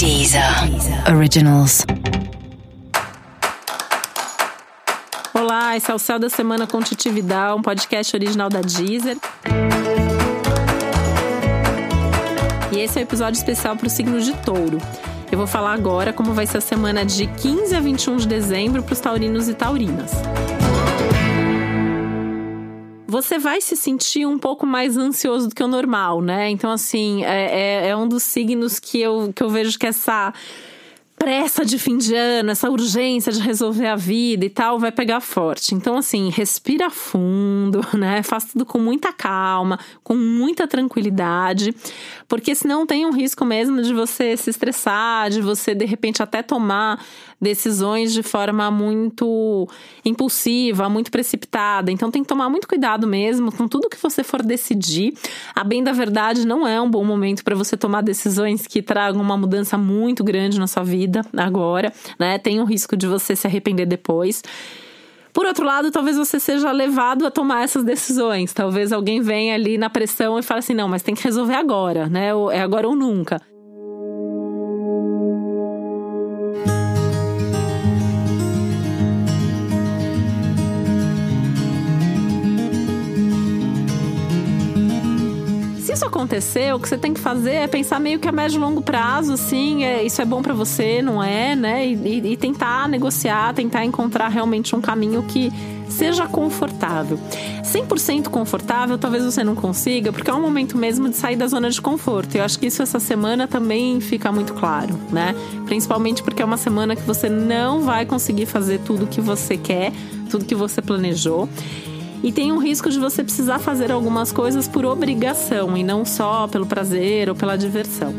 Deezer Originals. Olá, esse é o Céu da Semana com Titi Vidal, um podcast original da Deezer. E esse é o um episódio especial para o signo de touro. Eu vou falar agora como vai ser a semana de 15 a 21 de dezembro para os taurinos e taurinas você vai se sentir um pouco mais ansioso do que o normal, né? Então, assim, é, é, é um dos signos que eu, que eu vejo que essa pressa de fim de ano, essa urgência de resolver a vida e tal, vai pegar forte. Então, assim, respira fundo, né? Faz tudo com muita calma, com muita tranquilidade, porque senão tem um risco mesmo de você se estressar, de você de repente até tomar decisões de forma muito impulsiva, muito precipitada. Então tem que tomar muito cuidado mesmo com tudo que você for decidir. A bem da verdade, não é um bom momento para você tomar decisões que tragam uma mudança muito grande na sua vida agora, né? Tem o risco de você se arrepender depois. Por outro lado, talvez você seja levado a tomar essas decisões. Talvez alguém venha ali na pressão e fale assim: não, mas tem que resolver agora, né? É agora ou nunca. Acontecer, o que você tem que fazer é pensar meio que a médio e longo prazo, assim, é, isso é bom para você, não é, né? E, e, tentar negociar, tentar encontrar realmente um caminho que seja confortável. 100% confortável talvez você não consiga, porque é um momento mesmo de sair da zona de conforto. Eu acho que isso essa semana também fica muito claro, né? Principalmente porque é uma semana que você não vai conseguir fazer tudo que você quer, tudo que você planejou e tem um risco de você precisar fazer algumas coisas por obrigação e não só pelo prazer ou pela diversão.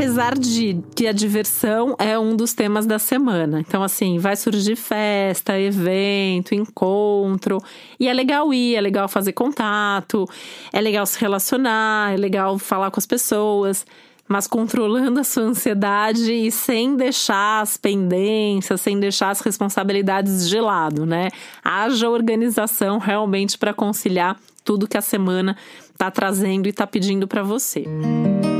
apesar de que a diversão é um dos temas da semana. Então, assim, vai surgir festa, evento, encontro. E é legal ir, é legal fazer contato, é legal se relacionar, é legal falar com as pessoas mas controlando a sua ansiedade e sem deixar as pendências, sem deixar as responsabilidades de lado, né? Haja organização realmente para conciliar tudo que a semana está trazendo e está pedindo para você. Música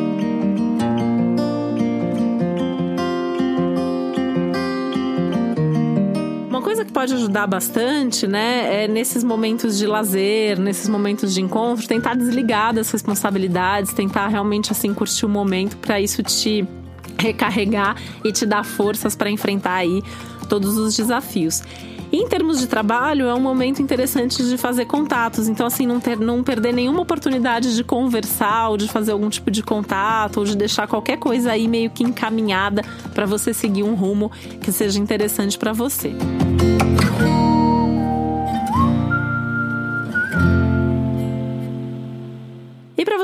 pode ajudar bastante, né, é nesses momentos de lazer, nesses momentos de encontro, tentar desligar das responsabilidades, tentar realmente assim curtir o momento para isso te recarregar e te dar forças para enfrentar aí todos os desafios. em termos de trabalho, é um momento interessante de fazer contatos. Então, assim, não, ter, não perder nenhuma oportunidade de conversar, ou de fazer algum tipo de contato, ou de deixar qualquer coisa aí meio que encaminhada para você seguir um rumo que seja interessante para você.